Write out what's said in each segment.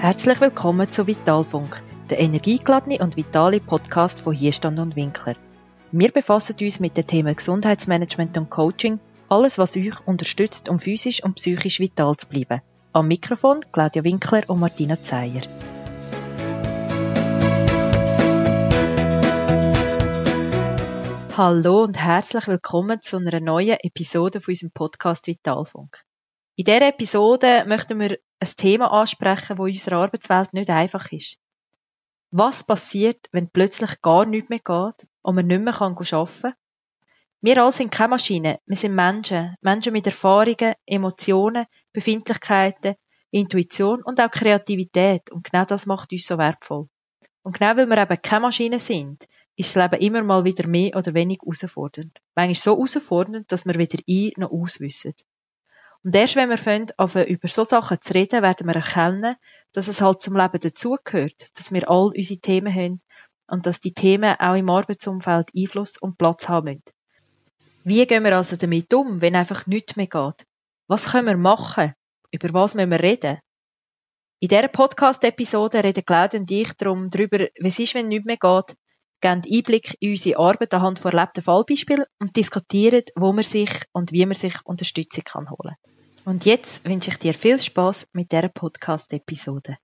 Herzlich willkommen zu Vitalfunk, der energiegeladene und vitale Podcast von Hierstand und Winkler. Wir befassen uns mit den Themen Gesundheitsmanagement und Coaching, alles was euch unterstützt, um physisch und psychisch vital zu bleiben. Am Mikrofon Claudia Winkler und Martina Zeyer. Hallo und herzlich willkommen zu einer neuen Episode von unserem Podcast Vitalfunk. In dieser Episode möchten wir ein Thema ansprechen, das in unserer Arbeitswelt nicht einfach ist. Was passiert, wenn plötzlich gar nichts mehr geht und man nicht mehr arbeiten kann? Wir alle sind keine Maschinen, wir sind Menschen. Menschen mit Erfahrungen, Emotionen, Befindlichkeiten, Intuition und auch Kreativität. Und genau das macht uns so wertvoll. Und genau weil wir eben keine Maschinen sind, ist das Leben immer mal wieder mehr oder weniger herausfordernd. Manchmal so herausfordernd, dass wir weder ein noch auswissen. Und erst wenn wir fangen, über so Sachen zu reden, werden wir erkennen, dass es halt zum Leben dazugehört, dass wir all unsere Themen haben und dass die Themen auch im Arbeitsumfeld Einfluss und Platz haben müssen. Wie gehen wir also damit um, wenn einfach nichts mehr geht? Was können wir machen? Über was müssen wir reden? In dieser Podcast-Episode reden Claudia und ich darum, darüber, es ist, wenn nichts mehr geht, geben Einblick in unsere Arbeit anhand von erlebten Fallbeispielen und diskutieren, wo man sich und wie man sich Unterstützung kann holen Und jetzt wünsche ich dir viel Spaß mit dieser Podcast-Episode.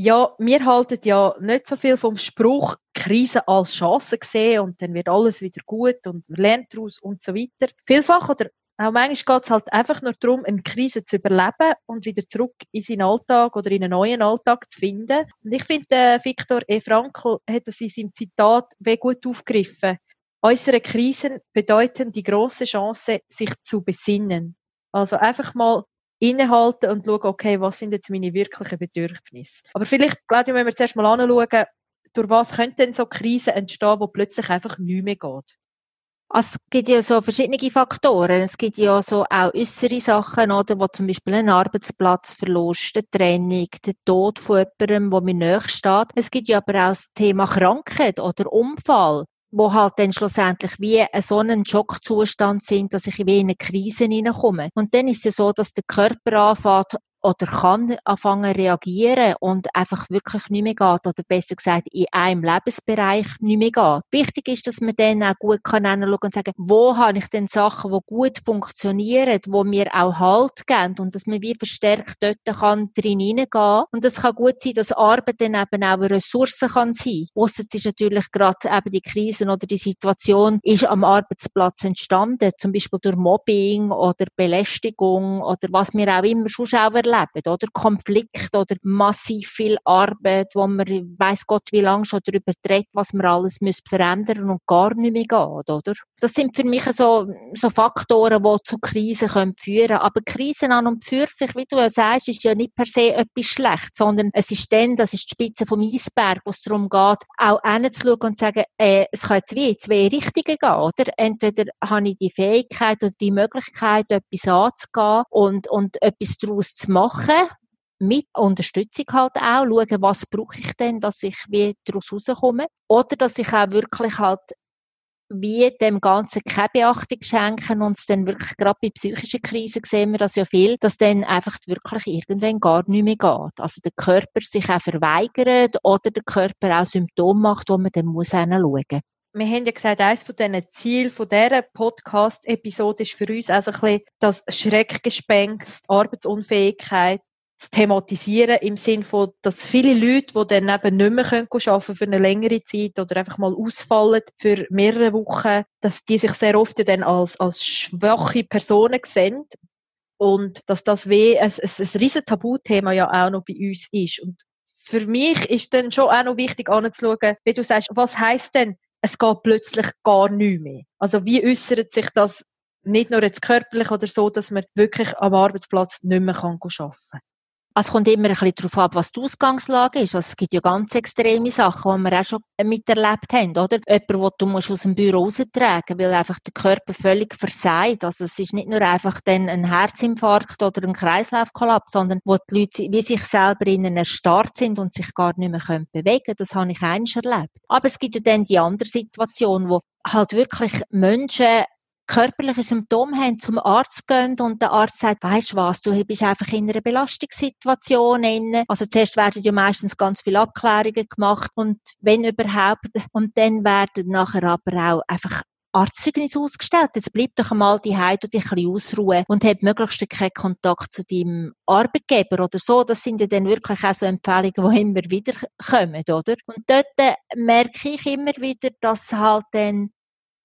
Ja, wir halten ja nicht so viel vom Spruch, Krise als Chance sehen und dann wird alles wieder gut und man lernt daraus und so weiter. Vielfach oder auch manchmal geht es halt einfach nur darum, eine Krise zu überleben und wieder zurück in seinen Alltag oder in einen neuen Alltag zu finden. Und ich finde, äh, Viktor E. Frankl hat das in seinem Zitat wie gut aufgegriffen. Äußere Krisen bedeuten die große Chance, sich zu besinnen. Also einfach mal innehalten und schauen, okay, was sind jetzt meine wirklichen Bedürfnisse. Aber vielleicht, ich, wenn wir zuerst mal anschauen, durch was könnten denn so Krisen entstehen, wo plötzlich einfach nichts mehr geht. Also, es gibt ja so verschiedene Faktoren. Es gibt ja so auch äußere Sachen, oder, wo zum Beispiel ein Arbeitsplatzverlust, eine Trennung, der Tod von jemandem, wo mir nahe steht. Es gibt ja aber auch das Thema Krankheit oder Unfall wo halt dann schlussendlich wie so ein Schockzustand sind, dass ich wie in eine Krise hineinkomme. Und dann ist es ja so, dass der Körper anfängt, oder kann anfangen reagieren und einfach wirklich nicht mehr geht oder besser gesagt in einem Lebensbereich nicht mehr geht. Wichtig ist, dass man dann auch gut kann anschauen und sagen, wo habe ich denn Sachen, die gut funktionieren, wo mir auch Halt geben und dass man wie verstärkt dort kann drin hineingehen. Und es kann gut sein, dass Arbeit dann eben auch eine Ressource kann sein. Ausser es ist natürlich gerade eben die Krisen oder die Situation ist am Arbeitsplatz entstanden, zum Beispiel durch Mobbing oder Belästigung oder was wir auch immer schon auch erleben, oder? Konflikt oder massiv viel Arbeit, wo man weiß Gott wie lange schon darüber redet, was man alles müsste verändern und gar nicht mehr geht, oder? Das sind für mich so, so Faktoren, die zu Krisen können führen Aber Krisen an und für sich, wie du ja sagst, ist ja nicht per se etwas schlecht, sondern es ist dann, das ist die Spitze vom Eisberg, wo es darum geht, auch hinzuschauen und zu sagen, äh, es kann jetzt wie in zwei Richtungen gehen, oder? Entweder habe ich die Fähigkeit oder die Möglichkeit, etwas anzugehen und, und etwas daraus zu machen, machen, mit Unterstützung halt auch, schauen, was brauche ich denn, dass ich wie daraus rauskomme. Oder dass ich auch wirklich halt wie dem Ganzen keine Beachtung schenken und es dann wirklich, gerade bei psychischen Krisen sehen wir das ja viel, dass dann einfach wirklich irgendwann gar nicht mehr geht. Also der Körper sich auch verweigert oder der Körper auch Symptome macht, wo man dann muss hinschauen muss wir haben ja gesagt, eines von diesen Zielen von dieser Podcast-Episode ist für uns also ein bisschen das Schreckgespenst, Arbeitsunfähigkeit zu thematisieren im Sinn von, dass viele Leute, die dann eben nicht mehr arbeiten können für eine längere Zeit oder einfach mal ausfallen für mehrere Wochen, dass die sich sehr oft dann als, als schwache Personen sehen und dass das wie ein, ein, ein riesen Tabuthema ja auch noch bei uns ist. Und für mich ist dann schon auch noch wichtig anzuschauen, wie du sagst, was heißt denn es geht plötzlich gar nicht mehr. Also wie äußert sich das nicht nur jetzt körperlich oder so, dass man wirklich am Arbeitsplatz nicht mehr arbeiten kann? Also es kommt immer ein bisschen darauf ab, was die Ausgangslage ist. Also es gibt ja ganz extreme Sachen, die wir auch schon miterlebt haben, oder? Jemand, wo du musst aus dem Büro raustragen, weil einfach der Körper völlig versagt. Also es ist nicht nur einfach dann ein Herzinfarkt oder ein Kreislaufkollaps, sondern wo die Leute wie sich selber innen erstarrt sind und sich gar nicht mehr können bewegen Das habe ich eins erlebt. Aber es gibt ja dann die andere Situation, wo halt wirklich Menschen körperliche Symptome haben, zum Arzt gehen und der Arzt sagt, weisst was, du bist einfach in einer Belastungssituation. Also zuerst werden ja meistens ganz viele Abklärungen gemacht und wenn überhaupt, und dann werden nachher aber auch einfach Arztzeugnis ausgestellt. Jetzt bleib doch einmal die Heide und dich ein bisschen ausruhen und hab möglichst keinen Kontakt zu deinem Arbeitgeber oder so. Das sind ja dann wirklich auch so Empfehlungen, die immer wieder kommen, oder? Und dort äh, merke ich immer wieder, dass halt dann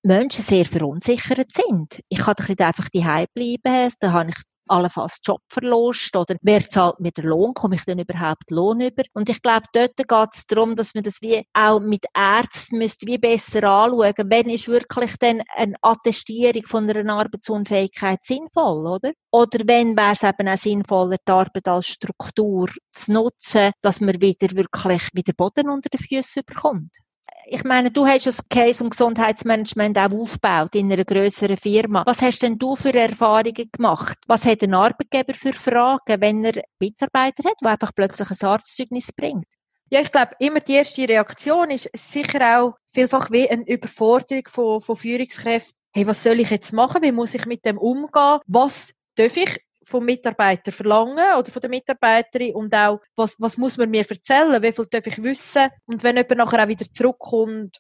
Menschen sehr verunsichert sind. Ich kann doch nicht einfach die bleiben, da habe ich allenfalls Jobverlust oder wer zahlt mir den Lohn, komme ich denn überhaupt Lohn über? Und ich glaube, dort geht es darum, dass man das wie auch mit Ärzten müsste wie besser anschauen. Wenn ist wirklich denn eine Attestierung von einer Arbeitsunfähigkeit sinnvoll, oder? Oder wenn wäre es eben auch sinnvoller, die Arbeit als Struktur zu nutzen, dass man wieder wirklich wieder Boden unter den Füßen bekommt? Ich meine, du hast das Case- und Gesundheitsmanagement auch aufgebaut in einer größeren Firma. Was hast denn du für Erfahrungen gemacht? Was hat ein Arbeitgeber für Fragen, wenn er Mitarbeiter hat, der einfach plötzlich ein Arztzeugnis bringt? Ja, ich glaube, immer die erste Reaktion ist sicher auch vielfach wie eine Überforderung von, von Führungskräften. Hey, was soll ich jetzt machen? Wie muss ich mit dem umgehen? Was darf ich vom Mitarbeiter verlangen oder von der Mitarbeiterin und auch, was, was muss man mir erzählen, wie viel darf ich wissen und wenn jemand nachher auch wieder zurückkommt,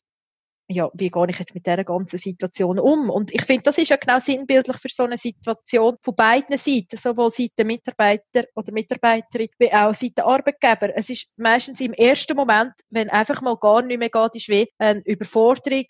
ja, wie gehe ich jetzt mit dieser ganzen Situation um? Und ich finde, das ist ja genau sinnbildlich für so eine Situation von beiden Seiten, sowohl Seite Mitarbeiter oder Mitarbeiterin, wie auch Seite Arbeitgeber. Es ist meistens im ersten Moment, wenn einfach mal gar nicht mehr geht, ist wie eine Überforderung.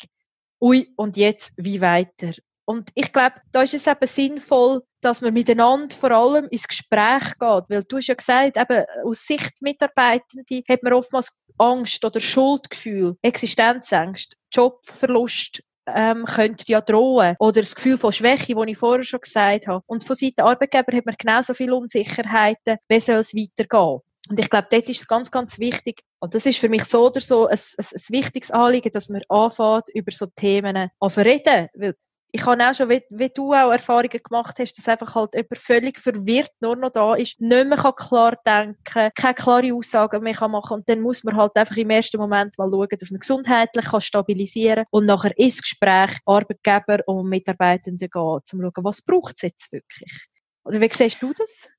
Ui, und jetzt, wie weiter? Und ich glaube, da ist es eben sinnvoll, dass man miteinander vor allem ins Gespräch geht. Weil du hast ja gesagt, eben aus Sicht Mitarbeitende hat man oftmals Angst oder Schuldgefühl, Existenzängste, Jobverlust, ähm, könnte ja drohen. Oder das Gefühl von Schwäche, das ich vorher schon gesagt habe. Und von Seiten Arbeitgeber hat man genauso viele Unsicherheiten, wie soll es weitergehen. Und ich glaube, dort ist es ganz, ganz wichtig, und das ist für mich so oder so ein, ein, ein wichtiges Anliegen, dass man anfängt, über so Themen zu reden. Weil ich habe auch schon, wie, wie, du auch Erfahrungen gemacht hast, dass einfach halt jemand völlig verwirrt nur noch da ist, nicht mehr klar denken kann, keine klare Aussagen mehr kann machen und dann muss man halt einfach im ersten Moment mal schauen, dass man gesundheitlich kann stabilisieren und nachher ins Gespräch Arbeitgeber und Mitarbeitende gehen, um zu schauen, was braucht es jetzt wirklich? Oder wie siehst du das?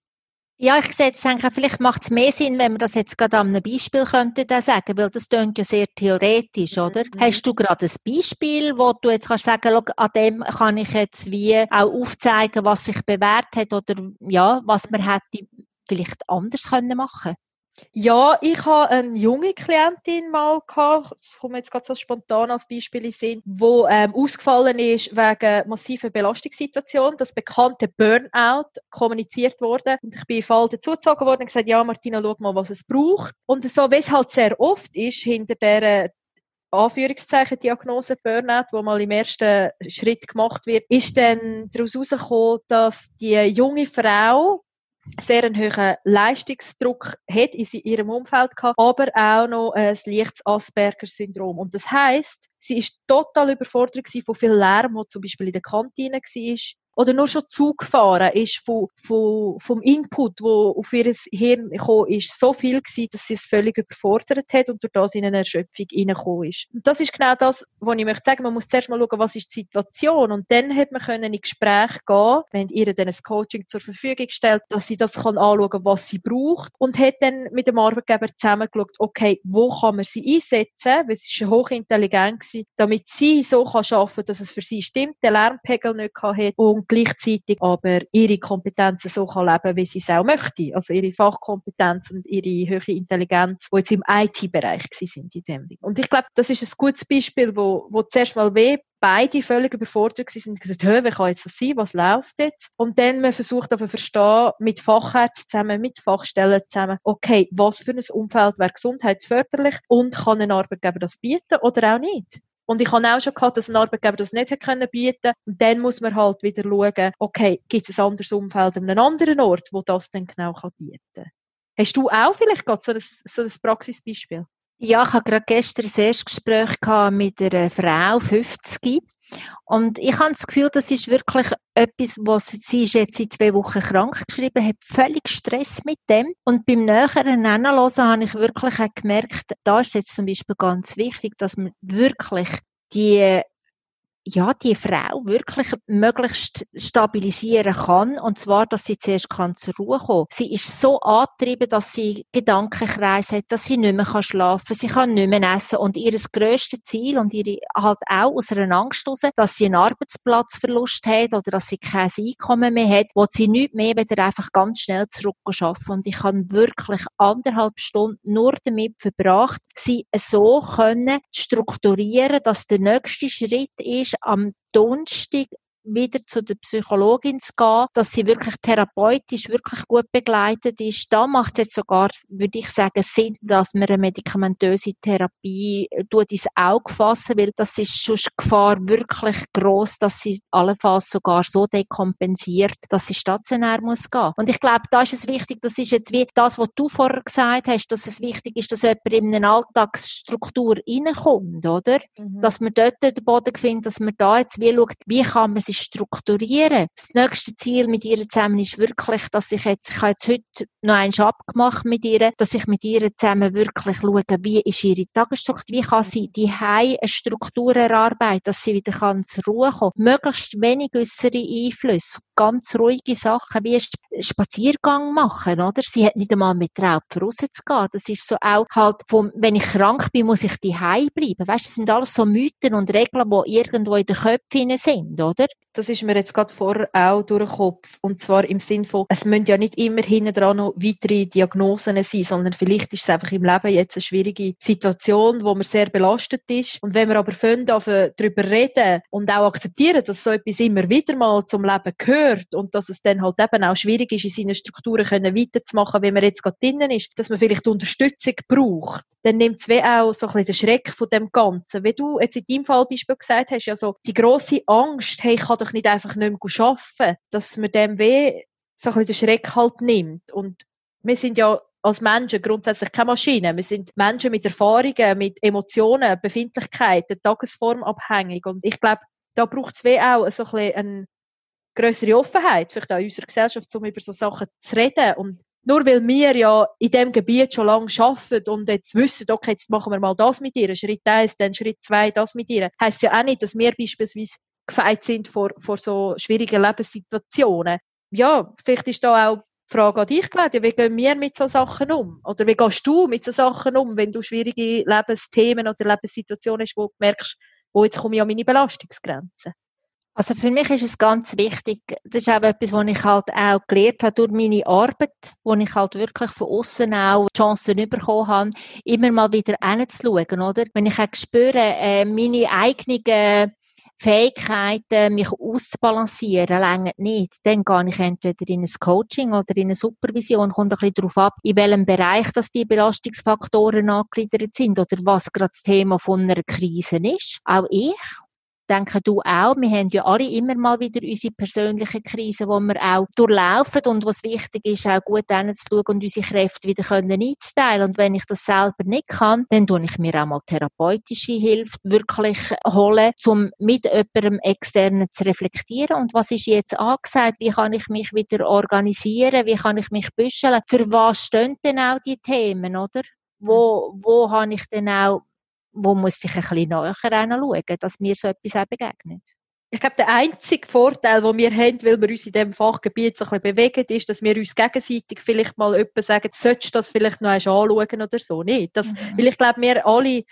Ja, ich sehe jetzt denke, vielleicht macht es mehr Sinn, wenn wir das jetzt gerade an einem Beispiel könnten sagen, weil das klingt ja sehr theoretisch, oder? Mhm. Hast du gerade ein Beispiel, wo du jetzt kannst sagen, an dem kann ich jetzt wie auch aufzeigen, was sich bewährt hat oder ja, was man hätte vielleicht anders können machen ja, ich habe eine junge Klientin mal gehabt, das kommt jetzt gerade so spontan als Beispiel in Sinn, wo ähm, ausgefallen ist wegen massiver Belastungssituation, das bekannte Burnout kommuniziert wurde. Und ich bin in Fall dazugezogen worden und gesagt, ja Martina, schau mal, was es braucht. Und so, wie es halt sehr oft ist, hinter der Anführungszeichen Diagnose Burnout, wo mal im ersten Schritt gemacht wird, ist dann daraus herausgekommen, dass die junge Frau sehr einen hohen Leistungsdruck hat in ihrem Umfeld gehabt, aber auch noch ein leichtes Asperger-Syndrom. Und das heißt, sie ist total überfordert von viel Lärm, der zum Beispiel in der Kantine war, oder nur schon Zug fahren ist von, von, vom Input, wo auf ihr Hirn gekommen ist, so viel gewesen, dass sie es völlig überfordert hat und durch das in eine Erschöpfung reingekommen ist. Und das ist genau das, was ich möchte sagen. Man muss zuerst mal schauen, was ist die Situation und dann hat man können in Gespräch gehen, wenn ihr dann ein Coaching zur Verfügung stellt, dass sie das kann anschauen, was sie braucht und hat dann mit dem Arbeitgeber zusammen geschaut, okay, wo kann man sie einsetzen, weil sie ist hochintelligent damit sie so kann schaffen, dass es für sie stimmt, der Lärmpegel nicht hat und und gleichzeitig aber ihre Kompetenzen so kann leben, wie sie es auch möchte. Also ihre Fachkompetenz und ihre höhere Intelligenz, die jetzt im IT-Bereich sind in dem Ding. Und ich glaube, das ist ein gutes Beispiel, wo, wo zuerst mal weh beide völlig überfordert sind und gesagt, wie kann jetzt das sein, was läuft jetzt? Und dann man versucht aber verstehen, mit Fachärzten zusammen, mit Fachstellen zusammen, okay, was für ein Umfeld wäre gesundheitsförderlich und kann ein Arbeitgeber das bieten oder auch nicht? Und ich habe auch schon gehabt, dass ein Arbeitgeber das nicht können bieten Und dann muss man halt wieder schauen, okay, gibt es ein anderes Umfeld an einem anderen Ort, wo das dann genau bieten kann. Hast du auch vielleicht gerade so ein, so ein Praxisbeispiel? Ja, ich habe gerade gestern ein Erstgespräch mit einer Frau, 50, und ich habe das Gefühl, das ist wirklich etwas, was sie ist jetzt seit zwei Wochen krank geschrieben, hat völlig Stress mit dem. Und beim näheren Hinhören habe ich wirklich auch gemerkt, da ist jetzt zum Beispiel ganz wichtig, dass man wirklich die ja, die Frau wirklich möglichst stabilisieren kann. Und zwar, dass sie zuerst kann zur Ruhe kommen. Sie ist so angetrieben, dass sie Gedankenkreis hat, dass sie nicht mehr schlafen kann, sie kann nicht mehr essen. Und ihr grösstes Ziel und ihre halt auch aus einer Angst heraus, dass sie einen Arbeitsplatzverlust hat oder dass sie kein Einkommen mehr hat, wo sie nicht mehr wieder einfach ganz schnell zurück arbeiten. Und ich habe wirklich anderthalb Stunden nur damit verbracht, sie so können strukturieren, dass der nächste Schritt ist, am Donnerstag wieder zu der Psychologin zu gehen, dass sie wirklich therapeutisch wirklich gut begleitet ist. Da macht es jetzt sogar, würde ich sagen, Sinn, dass man eine medikamentöse Therapie äh, tut ins Auge fassen, weil das ist schon die Gefahr wirklich groß, dass sie allenfalls sogar so dekompensiert, dass sie stationär muss gehen. Und ich glaube, da ist es wichtig, das ist jetzt wie das, was du vorher gesagt hast, dass es wichtig ist, dass jemand in eine Alltagsstruktur reinkommt, oder? Mhm. Dass man dort den Boden findet, dass man da jetzt wie schaut, wie kann man sich strukturieren. Das nächste Ziel mit ihr zusammen ist wirklich, dass ich jetzt, ich habe jetzt heute noch einen abgemacht mit ihr, dass ich mit ihr zusammen wirklich schaue, wie ist ihre Tagesstruktur, wie kann sie die eine Struktur erarbeiten, dass sie wieder kann zur Ruhe kommen. Möglichst wenig äußere Einflüsse, ganz ruhige Sachen, wie Spaziergang machen, oder? Sie hat nicht einmal mit Raub rauszugehen. Das ist so auch halt, vom, wenn ich krank bin, muss ich die bleiben. Weißt, das sind alles so Mythen und Regeln, die irgendwo in den Köpfen sind, oder? Das ist mir jetzt gerade vorher auch durch den Kopf. Und zwar im Sinn von, es müssen ja nicht immer hinten dran noch weitere Diagnosen sein, sondern vielleicht ist es einfach im Leben jetzt eine schwierige Situation, wo man sehr belastet ist. Und wenn wir aber fangen, darüber reden und auch akzeptieren, dass so etwas immer wieder mal zum Leben gehört und dass es dann halt eben auch schwierig ist, in seinen Strukturen können weiterzumachen, wie man jetzt gerade drinnen ist, dass man vielleicht Unterstützung braucht, dann nimmt es auch so ein bisschen den Schreck von dem Ganzen. Wie du jetzt in deinem Fall Beispiel gesagt hast, ja so die grosse Angst, hey, ich kann doch nicht einfach nicht mehr arbeiten, dass man dem weh so ein den Schreck halt nimmt. Und wir sind ja als Menschen grundsätzlich keine Maschinen. Wir sind Menschen mit Erfahrungen, mit Emotionen, Befindlichkeiten, Tagesform abhängig. Und ich glaube, da braucht es auch so ein eine größere Offenheit, vielleicht auch in unserer Gesellschaft, um über so Sachen zu reden. Und nur weil wir ja in dem Gebiet schon lange arbeiten und jetzt wissen, okay, jetzt machen wir mal das mit ihr, Schritt eins, dann Schritt zwei, das mit ihr, heisst ja auch nicht, dass wir beispielsweise gefeit sind vor, vor so schwierigen Lebenssituationen. Ja, vielleicht ist da auch die Frage an dich, Claudia, wie gehen wir mit so Sachen um? Oder wie gehst du mit so Sachen um, wenn du schwierige Lebensthemen oder Lebenssituationen hast, wo du merkst, wo jetzt komme ich an meine Belastungsgrenzen? Also für mich ist es ganz wichtig, das ist auch etwas, was ich halt auch gelernt habe durch meine Arbeit, wo ich halt wirklich von außen auch Chancen bekommen habe, immer mal wieder hinzuschauen, oder? Wenn ich auch spüre, äh, meine eigenen Fähigkeiten, mich auszubalancieren, länger nicht. Dann gehe ich entweder in ein Coaching oder in eine Supervision, kommt ein bisschen darauf ab, in welchem Bereich dass die Belastungsfaktoren angegliedert sind oder was gerade das Thema von einer Krise ist. Auch ich denke du auch, wir haben ja alle immer mal wieder unsere persönlichen Krisen, die wir auch durchlaufen und was wichtig ist, auch gut hinzuschauen und unsere Kräfte wieder können einzuteilen. Und wenn ich das selber nicht kann, dann tue ich mir auch mal therapeutische Hilfe wirklich holen, um mit jemandem externen zu reflektieren. Und was ist jetzt angesagt? Wie kann ich mich wieder organisieren? Wie kann ich mich büscheln? Für was stehen denn auch die Themen, oder? Wo, wo habe ich denn auch wo muss ich ein bisschen näher hinschauen, dass mir so etwas auch begegnet. Ich glaube, der einzige Vorteil, den wir haben, weil wir uns in diesem Fachgebiet so ein bisschen bewegen, ist, dass wir uns gegenseitig vielleicht mal jemanden sagen, solltest du das vielleicht noch anschauen oder so. Nicht. Das, mhm. Weil ich glaube, wir alle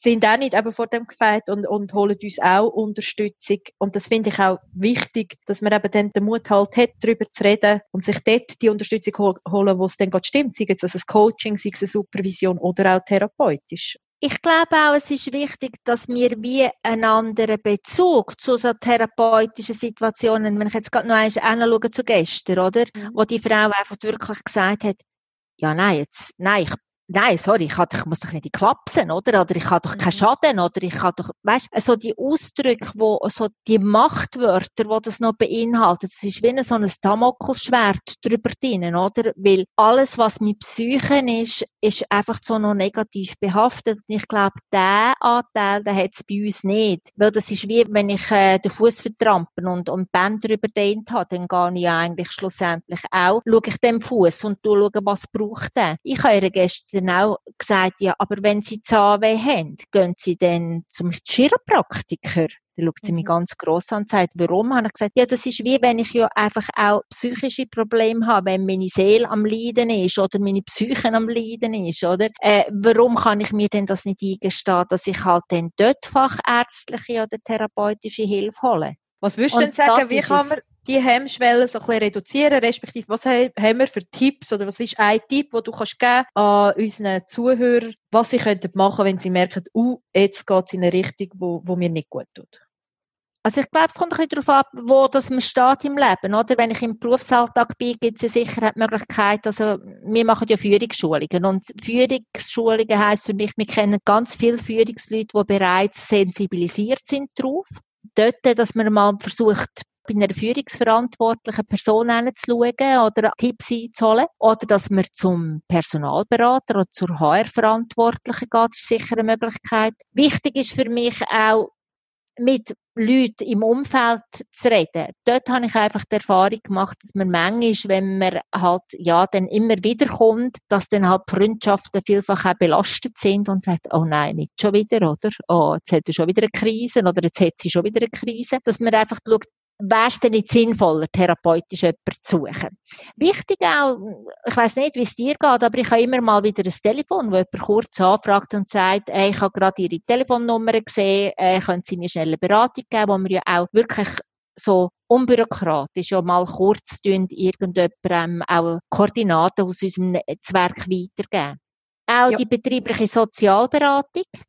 sind auch nicht eben vor dem gefeit und, und holen uns auch Unterstützung. Und das finde ich auch wichtig, dass man eben dann den Mut halt hat, darüber zu reden und sich dort die Unterstützung holen, wo es dann gerade stimmt. Sei es ein Coaching, sei es eine Supervision oder auch therapeutisch ich glaube auch, es ist wichtig, dass wir wie einen anderen Bezug zu so therapeutischen Situationen, wenn ich jetzt gerade noch einmal anschaue zu gestern, oder? Mhm. Wo die Frau einfach wirklich gesagt hat, ja, nein, jetzt, nein, ich nein, sorry, ich, ich muss doch nicht klapsen, oder? Oder ich habe doch keinen mhm. Schaden, oder ich habe doch, weißt, so also die Ausdrücke, wo, so die Machtwörter, wo das noch beinhaltet, das ist wie so ein Damokelschwert drüber drinnen, oder? Weil alles, was mit Psychen ist, ist einfach so noch negativ behaftet. Und ich glaube, der Anteil, den hat es bei uns nicht. Weil das ist wie, wenn ich äh, den Fuß vertrampen und, und Bänder überdehnt habe, dann gehe ich eigentlich schlussendlich auch, schaue ich dem Fuß und schaue, was braucht der. Ich habe ihr gestern auch gesagt, ja, aber wenn Sie Zahnweh haben, gehen Sie dann zum Chiropraktiker. Dann schaut sie mich mhm. ganz gross an und sagt, warum? Habe ich gesagt, ja, das ist wie wenn ich ja einfach auch psychische Probleme habe, wenn meine Seele am Leiden ist oder meine Psyche am Leiden ist, oder? Äh, warum kann ich mir denn das nicht eingestehen, dass ich halt dann dort fachärztliche oder therapeutische Hilfe hole? Was würdest du denn sagen, wie kann man die Hemmschwelle so ein bisschen reduzieren, respektive was haben wir für Tipps oder was ist ein Tipp, den du kannst geben an unseren Zuhörern, was sie könnten machen, wenn sie merken, uh, jetzt geht es in eine Richtung, wo, wo mir nicht gut tut? Also ich glaube, es kommt ein bisschen darauf ab, wo das man steht im Leben, oder? Wenn ich im Berufsalltag bin, gibt es ja sicher die Möglichkeit, also wir machen ja Führungsschulungen und Führungsschulungen heisst für mich, wir kennen ganz viele Führungsleute, die bereits sensibilisiert sind darauf. Dort, dass man mal versucht, bei einer führungsverantwortlichen Person hinzuschauen oder Tipps einzuholen. Oder dass man zum Personalberater oder zur HR-Verantwortlichen geht, ist sicher eine Möglichkeit. Wichtig ist für mich auch, mit Leuten im Umfeld zu reden. Dort habe ich einfach die Erfahrung gemacht, dass man manchmal, wenn man halt, ja, dann immer wieder kommt, dass dann halt Freundschaften vielfach auch belastet sind und sagt, oh nein, nicht schon wieder, oder? Oh, jetzt hat er schon wieder eine Krise, oder jetzt hat sie schon wieder eine Krise. Dass man einfach schaut, wäre es denn nicht sinnvoller, therapeutisch jemanden zu suchen. Wichtig auch, ich weiß nicht, wie es dir geht, aber ich habe immer mal wieder ein Telefon, wo jemand kurz anfragt und sagt, hey, ich habe gerade Ihre Telefonnummer gesehen, äh, können Sie mir schnell eine Beratung geben, wo wir ja auch wirklich so unbürokratisch ja mal kurz irgendjemandem auch Koordinaten aus unserem Netzwerk weitergeben. Auch ja. die betriebliche Sozialberatung, ich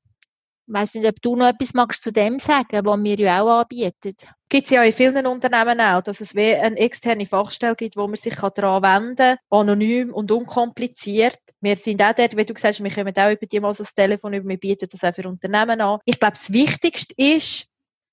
weiss nicht, ob du noch etwas magst zu dem sagen, was wir ja auch anbieten. Gibt es ja in vielen Unternehmen auch, dass es eine externe Fachstelle gibt, wo man sich daran wenden kann, anonym und unkompliziert. Wir sind auch dort, wie du gesagt hast, wir kommen auch über die mal das Telefon über, wir bieten das auch für Unternehmen an. Ich glaube, das Wichtigste ist,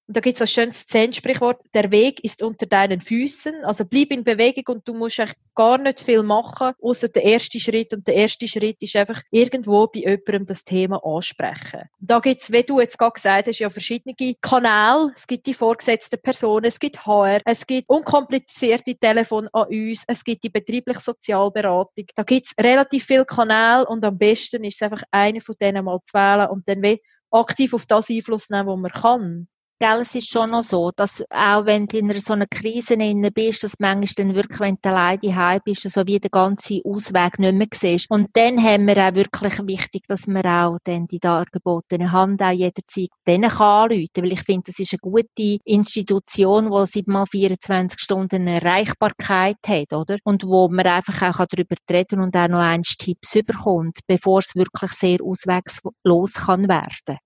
da gibt es ein schönes Zen-Sprichwort, der Weg ist unter deinen Füßen. Also bleib in Bewegung und du musst eigentlich gar nicht viel machen, außer der erste Schritt. Und der erste Schritt ist einfach irgendwo bei jemandem das Thema ansprechen. Da gibt es, wie du jetzt gerade gesagt hast, ja verschiedene Kanäle. Es gibt die vorgesetzten Personen, es gibt HR, es gibt unkomplizierte Telefon an uns, es gibt die betriebliche Sozialberatung. Da gibt es relativ viele Kanäle und am besten ist es einfach, eine von denen mal zu wählen und dann aktiv auf das Einfluss nehmen, was man kann. Gell, es ist schon noch so, dass auch wenn du in so einer Krise inne bist, dass manchmal dann wirklich, wenn du alleine daheim bist, so wie der ganze Ausweg nicht mehr siehst. Und dann haben wir auch wirklich wichtig, dass man auch dann die dargebotene Hand auch jederzeit denen kann anrufen. Weil ich finde, das ist eine gute Institution, die seit mal 24 Stunden eine Erreichbarkeit hat, oder? Und wo man einfach auch darüber reden und auch noch einen Tipps bekommt, bevor es wirklich sehr auswegslos kann werden.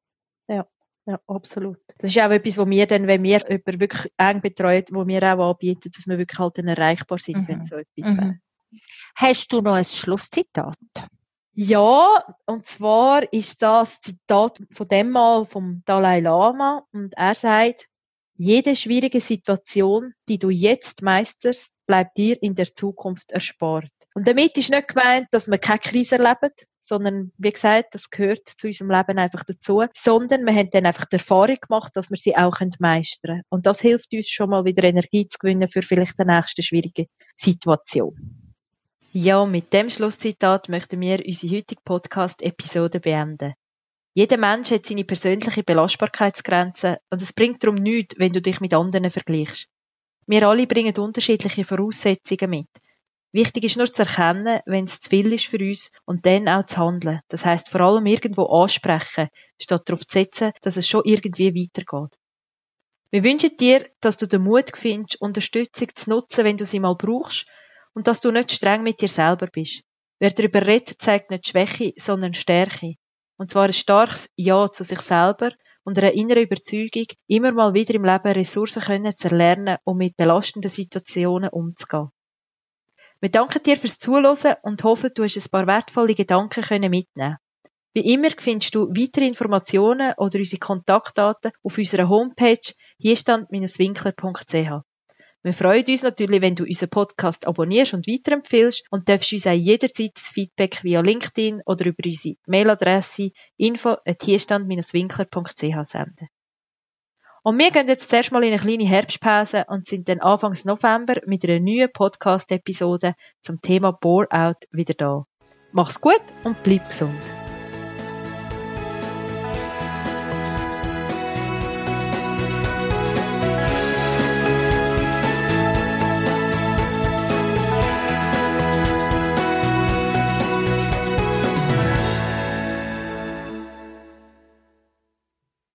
Ja. Absolut. Das ist auch etwas, wo wir dann, wenn wir jemanden wirklich eng betreut, wo wir auch anbieten, dass wir wirklich halt dann erreichbar sind, mhm. wenn so etwas mhm. wäre. Hast du noch ein Schlusszitat? Ja, und zwar ist das Zitat von dem Mal vom Dalai Lama und er sagt, jede schwierige Situation, die du jetzt meisterst, bleibt dir in der Zukunft erspart. Und damit ist nicht gemeint, dass wir keine Krise erleben, sondern wie gesagt, das gehört zu unserem Leben einfach dazu, sondern wir haben dann einfach die Erfahrung gemacht, dass wir sie auch meistern können. Und das hilft uns schon mal wieder Energie zu gewinnen für vielleicht die nächste schwierige Situation. Ja, mit dem Schlusszitat möchten wir unsere heutige Podcast-Episode beenden. Jeder Mensch hat seine persönliche Belastbarkeitsgrenze und es bringt darum nichts, wenn du dich mit anderen vergleichst. Wir alle bringen unterschiedliche Voraussetzungen mit. Wichtig ist nur zu erkennen, wenn es zu viel ist für uns und dann auch zu handeln. Das heißt vor allem irgendwo ansprechen, statt darauf zu setzen, dass es schon irgendwie weitergeht. Wir wünschen dir, dass du den Mut findest, Unterstützung zu nutzen, wenn du sie mal brauchst und dass du nicht streng mit dir selber bist. Wer darüber redet, zeigt nicht Schwäche, sondern Stärke. Und zwar ein starkes Ja zu sich selber und eine innere Überzeugung, immer mal wieder im Leben Ressourcen können zu erlernen, um mit belastenden Situationen umzugehen. Wir danken dir fürs Zuhören und hoffen, du hast ein paar wertvolle Gedanken können mitnehmen Wie immer findest du weitere Informationen oder unsere Kontaktdaten auf unserer Homepage hierstand-winkler.ch. Wir freuen uns natürlich, wenn du unseren Podcast abonnierst und weiterempfiehlst und darfst uns auch jederzeit das Feedback via LinkedIn oder über unsere Mailadresse info.hierstand-winkler.ch senden. Und wir gehen jetzt zuerst mal in eine kleine Herbstpause und sind dann Anfangs November mit einer neuen Podcast-Episode zum Thema Bore-out wieder da. Mach's gut und bleib gesund.